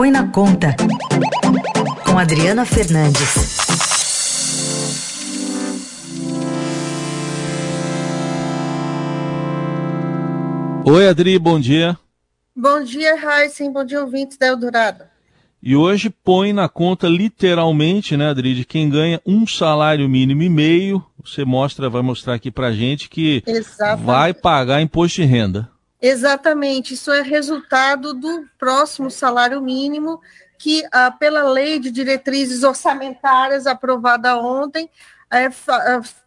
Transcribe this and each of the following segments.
Põe na Conta, com Adriana Fernandes. Oi, Adri, bom dia. Bom dia, Raíssen, bom dia, ouvintes da Eldorado. E hoje põe na conta literalmente, né, Adri, de quem ganha um salário mínimo e meio, você mostra, vai mostrar aqui pra gente que Exatamente. vai pagar imposto de renda. Exatamente, isso é resultado do próximo salário mínimo que, ah, pela lei de diretrizes orçamentárias aprovada ontem, é,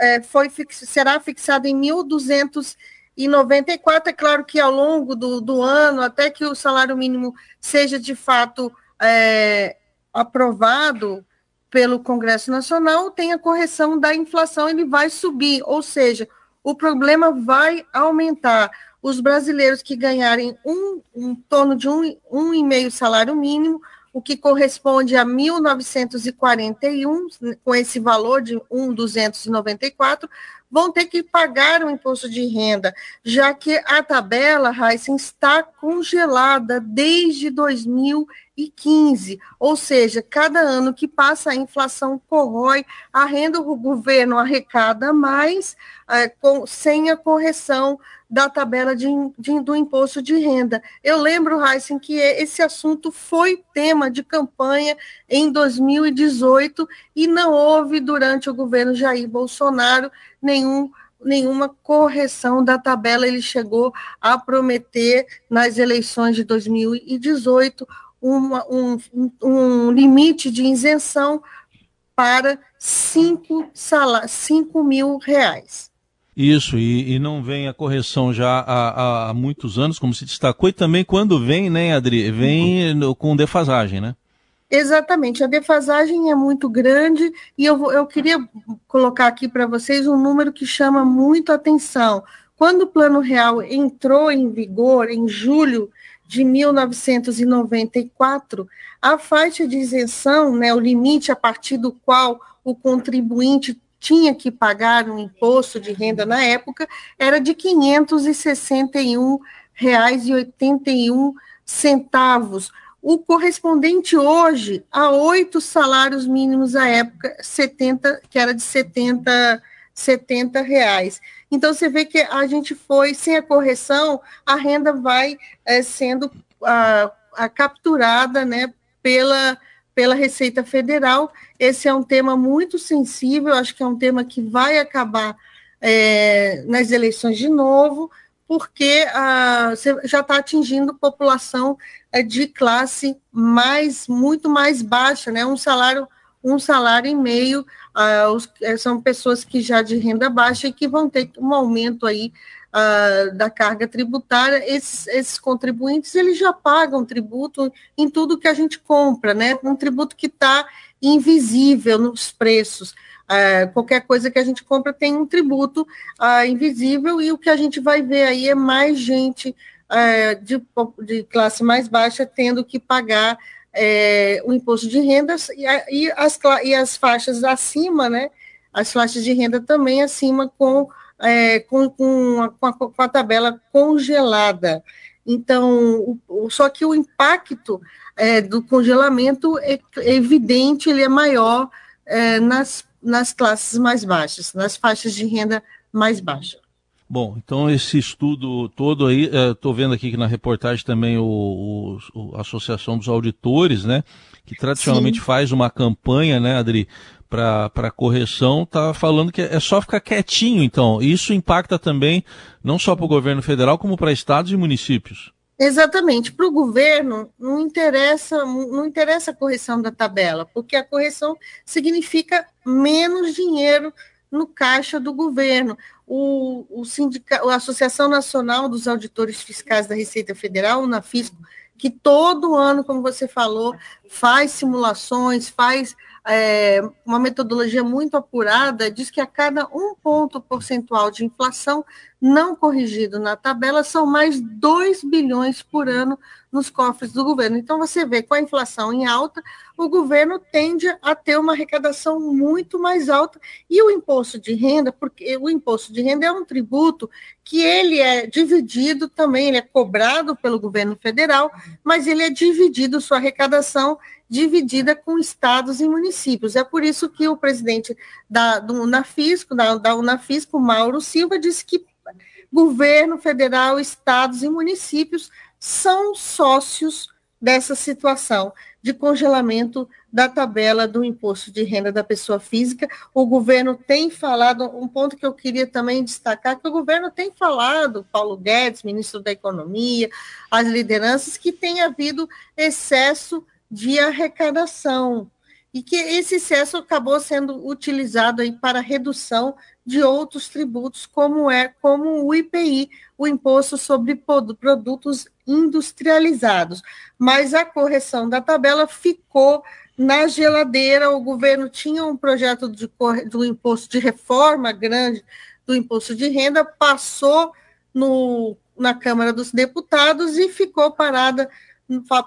é, foi, será fixado em 1.294. É claro que ao longo do, do ano, até que o salário mínimo seja de fato é, aprovado pelo Congresso Nacional, tem a correção da inflação, ele vai subir, ou seja, o problema vai aumentar. Os brasileiros que ganharem um, em torno de um, um e meio salário mínimo, o que corresponde a 1.941, com esse valor de 1.294, vão ter que pagar o imposto de renda, já que a tabela, Heisen, está congelada desde 2015. Ou seja, cada ano que passa, a inflação corrói a renda, o governo arrecada mais, é, com, sem a correção da tabela de, de, do imposto de renda. Eu lembro, Heisen, que esse assunto foi tema de campanha em 2018 e não houve, durante o governo Jair Bolsonaro, nenhum nenhuma correção da tabela. Ele chegou a prometer nas eleições de 2018 uma, um, um, limite de isenção para 5 cinco mil reais. Isso, e, e, não vem a correção já há, há, muitos anos, como se destacou, e também quando vem, né, Adri, vem com defasagem, né? Exatamente, a defasagem é muito grande e eu, eu queria colocar aqui para vocês um número que chama muito atenção. Quando o Plano Real entrou em vigor em julho de 1994, a faixa de isenção, né, o limite a partir do qual o contribuinte tinha que pagar um imposto de renda na época, era de R$ 561,81 centavos o correspondente hoje a oito salários mínimos à época, 70, que era de 70, 70 reais. Então, você vê que a gente foi, sem a correção, a renda vai é, sendo a, a capturada né, pela, pela Receita Federal. Esse é um tema muito sensível, acho que é um tema que vai acabar é, nas eleições de novo, porque ah, já está atingindo população é de classe mais muito mais baixa, né? Um salário um salário e meio ah, os, é, são pessoas que já de renda baixa e que vão ter um aumento aí ah, da carga tributária. Esses, esses contribuintes eles já pagam tributo em tudo que a gente compra, né? Um tributo que está invisível nos preços. Uh, qualquer coisa que a gente compra tem um tributo uh, invisível e o que a gente vai ver aí é mais gente é, de, de, classe mais baixa tendo que pagar é, o imposto de rendas e, e, as, e as faixas acima, né? As faixas de renda também acima com, é, com, com, a, com, a, com, a, tabela congelada. Então, o, só que o impacto é, do congelamento é, é, evidente, ele é maior é, nas, nas classes mais baixas, nas faixas de renda mais baixas. Bom, então esse estudo todo aí, estou é, vendo aqui que na reportagem também o, o, a Associação dos Auditores, né, que tradicionalmente Sim. faz uma campanha, né, Adri, para correção, está falando que é só ficar quietinho, então. Isso impacta também não só para o governo federal, como para estados e municípios. Exatamente. Para o governo, não interessa, não interessa a correção da tabela, porque a correção significa menos dinheiro no caixa do governo. O, o sindica, a Associação Nacional dos Auditores Fiscais da Receita Federal, na Fisco, que todo ano, como você falou, faz simulações, faz é, uma metodologia muito apurada, diz que a cada um ponto percentual de inflação não corrigido na tabela são mais 2 bilhões por ano nos cofres do governo. Então, você vê, com a inflação em alta, o governo tende a ter uma arrecadação muito mais alta. E o imposto de renda, porque o imposto de renda é um tributo que ele é dividido também, ele é cobrado pelo governo federal, mas ele é dividido, sua arrecadação dividida com estados e municípios. É por isso que o presidente da, do Unafisco, da, da Unafisco, Mauro Silva, disse que governo federal, estados e municípios são sócios dessa situação de congelamento da tabela do imposto de renda da pessoa física. O governo tem falado, um ponto que eu queria também destacar, que o governo tem falado, Paulo Guedes, ministro da Economia, as lideranças, que tem havido excesso de arrecadação e que esse excesso acabou sendo utilizado aí para redução de outros tributos, como é como o IPI, o imposto sobre produtos industrializados. Mas a correção da tabela ficou na geladeira. O governo tinha um projeto de, do imposto de reforma grande do imposto de renda, passou no, na Câmara dos Deputados e ficou parada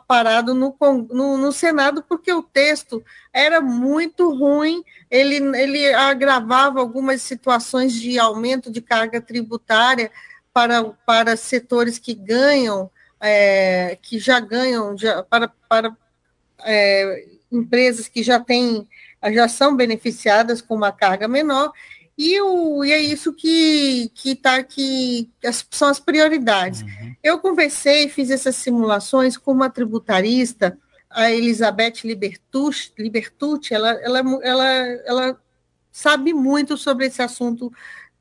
parado no, no, no, Senado, porque o texto era muito ruim, ele, ele agravava algumas situações de aumento de carga tributária para, para setores que ganham, é, que já ganham, já, para, para é, empresas que já têm, já são beneficiadas com uma carga menor, e, o, e é isso que, que, tá, que são as prioridades. Uhum. Eu conversei, fiz essas simulações com uma tributarista, a Elizabeth Libertucci, Libertucci ela, ela, ela, ela sabe muito sobre esse assunto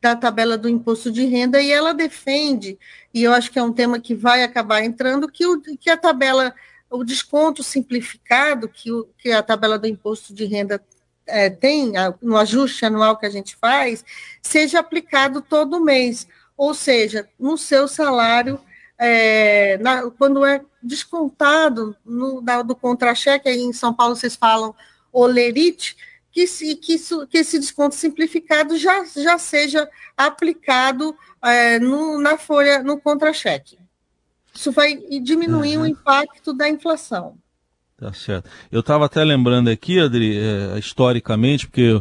da tabela do imposto de renda e ela defende, e eu acho que é um tema que vai acabar entrando, que, o, que a tabela, o desconto simplificado que, o, que a tabela do imposto de renda é, tem, no ajuste anual que a gente faz, seja aplicado todo mês. Ou seja, no seu salário, é, na, quando é descontado no, da, do contra-cheque, aí em São Paulo vocês falam olerite, que, se, que, isso, que esse desconto simplificado já, já seja aplicado é, no, na folha, no contra-cheque. Isso vai diminuir uhum. o impacto da inflação. Tá certo. Eu estava até lembrando aqui, Adri, é, historicamente, porque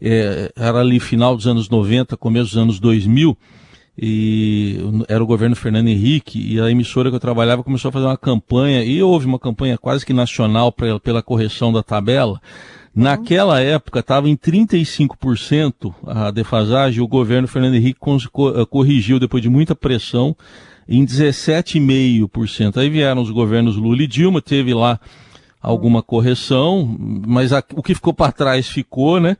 é, era ali final dos anos 90, começo dos anos 2000, e era o governo Fernando Henrique, e a emissora que eu trabalhava começou a fazer uma campanha, e houve uma campanha quase que nacional pra, pela correção da tabela. Naquela época estava em 35% a defasagem, o governo Fernando Henrique eh, corrigiu depois de muita pressão em 17,5%. Aí vieram os governos Lula e Dilma, teve lá alguma correção, mas a, o que ficou para trás ficou, né?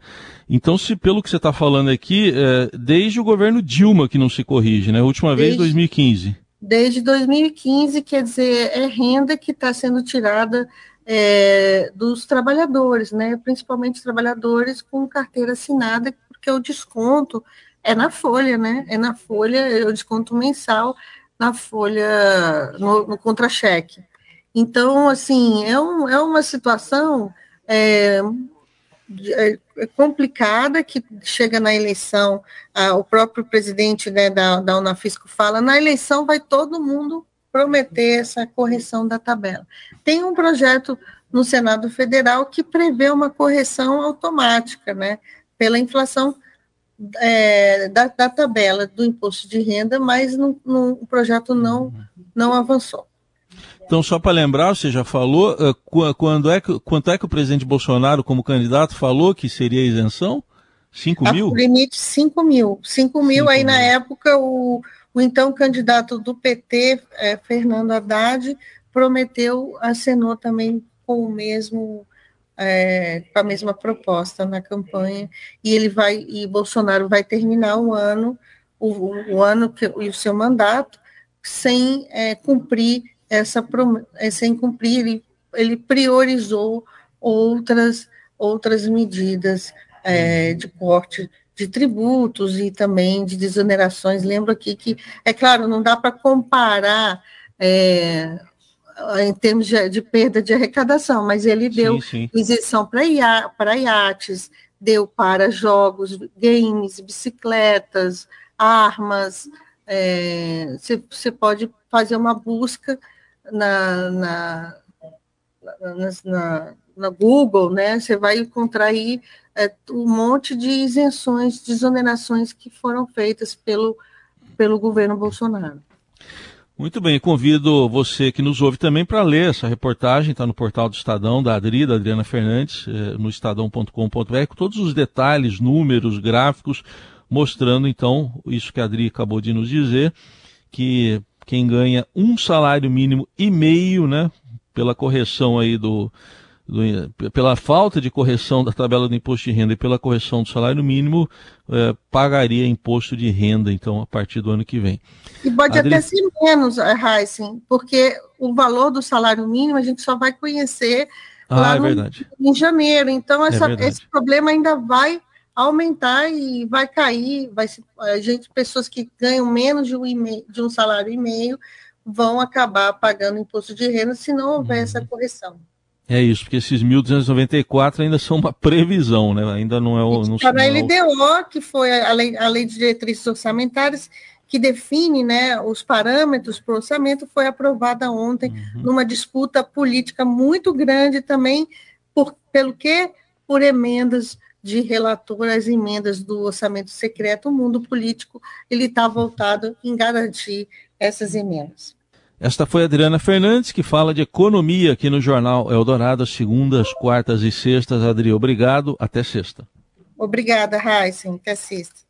Então, se pelo que você está falando aqui, é, desde o governo Dilma que não se corrige, né? A última desde, vez 2015. Desde 2015, quer dizer, é renda que está sendo tirada é, dos trabalhadores, né? Principalmente trabalhadores com carteira assinada, porque o desconto é na folha, né? É na folha, é o desconto mensal na folha, no, no contra-cheque. Então, assim, é, um, é uma situação é, é, é complicada que chega na eleição, o próprio presidente né, da, da Unafisco fala, na eleição vai todo mundo prometer essa correção da tabela. Tem um projeto no Senado Federal que prevê uma correção automática, né, pela inflação é, da, da, tabela do imposto de renda, mas o projeto não, não avançou. Então, só para lembrar, você já falou, uh, quando é que, quanto é que o presidente Bolsonaro, como candidato, falou que seria isenção? 5 mil? O limite 5 mil. 5 mil, aí mil. na época o, o então candidato do PT, é, Fernando Haddad, prometeu, acenou também com o mesmo, é, com a mesma proposta na campanha, e ele vai, e Bolsonaro vai terminar o ano, o, o ano que, e o seu mandato, sem cumprir essa sem cumprir, ele, ele priorizou outras, outras medidas é, de corte de tributos e também de desonerações. Lembro aqui que, é claro, não dá para comparar é, em termos de, de, perda de arrecadação, mas ele deu sim, sim. isenção para iates, deu para jogos, games, bicicletas, armas. Você é, pode fazer uma busca na, na, na, na, Google, né? Você vai encontrar aí é, um monte de isenções, de exonerações que foram feitas pelo, pelo governo Bolsonaro. Muito bem, convido você que nos ouve também para ler essa reportagem, está no portal do Estadão, da Adri, da Adriana Fernandes, eh, no estadão.com.br, com todos os detalhes, números, gráficos, mostrando então isso que a Adri acabou de nos dizer, que quem ganha um salário mínimo e meio, né, pela correção aí do, do, pela falta de correção da tabela do imposto de renda e pela correção do salário mínimo, é, pagaria imposto de renda, então, a partir do ano que vem. E pode Adri... até ser menos, Heisen, porque o valor do salário mínimo a gente só vai conhecer ah, lá é no, em janeiro. Então, essa, é esse problema ainda vai aumentar e vai cair, vai a gente, pessoas que ganham menos de um, de um salário e meio vão acabar pagando imposto de renda se não houver uhum. essa correção. É isso, porque esses 1.294 ainda são uma previsão, né? Ainda não é o. Não, Para a LDO, que foi a lei, a lei de diretrizes orçamentárias, que define né, os parâmetros para o orçamento, foi aprovada ontem uhum. numa disputa política muito grande também, por, pelo que? Por emendas de relator às emendas do orçamento secreto. O mundo político ele está voltado em garantir essas emendas. Esta foi a Adriana Fernandes, que fala de economia aqui no Jornal Eldorado, segundas, quartas e sextas. Adri, obrigado. Até sexta. Obrigada, Heisen. Até sexta.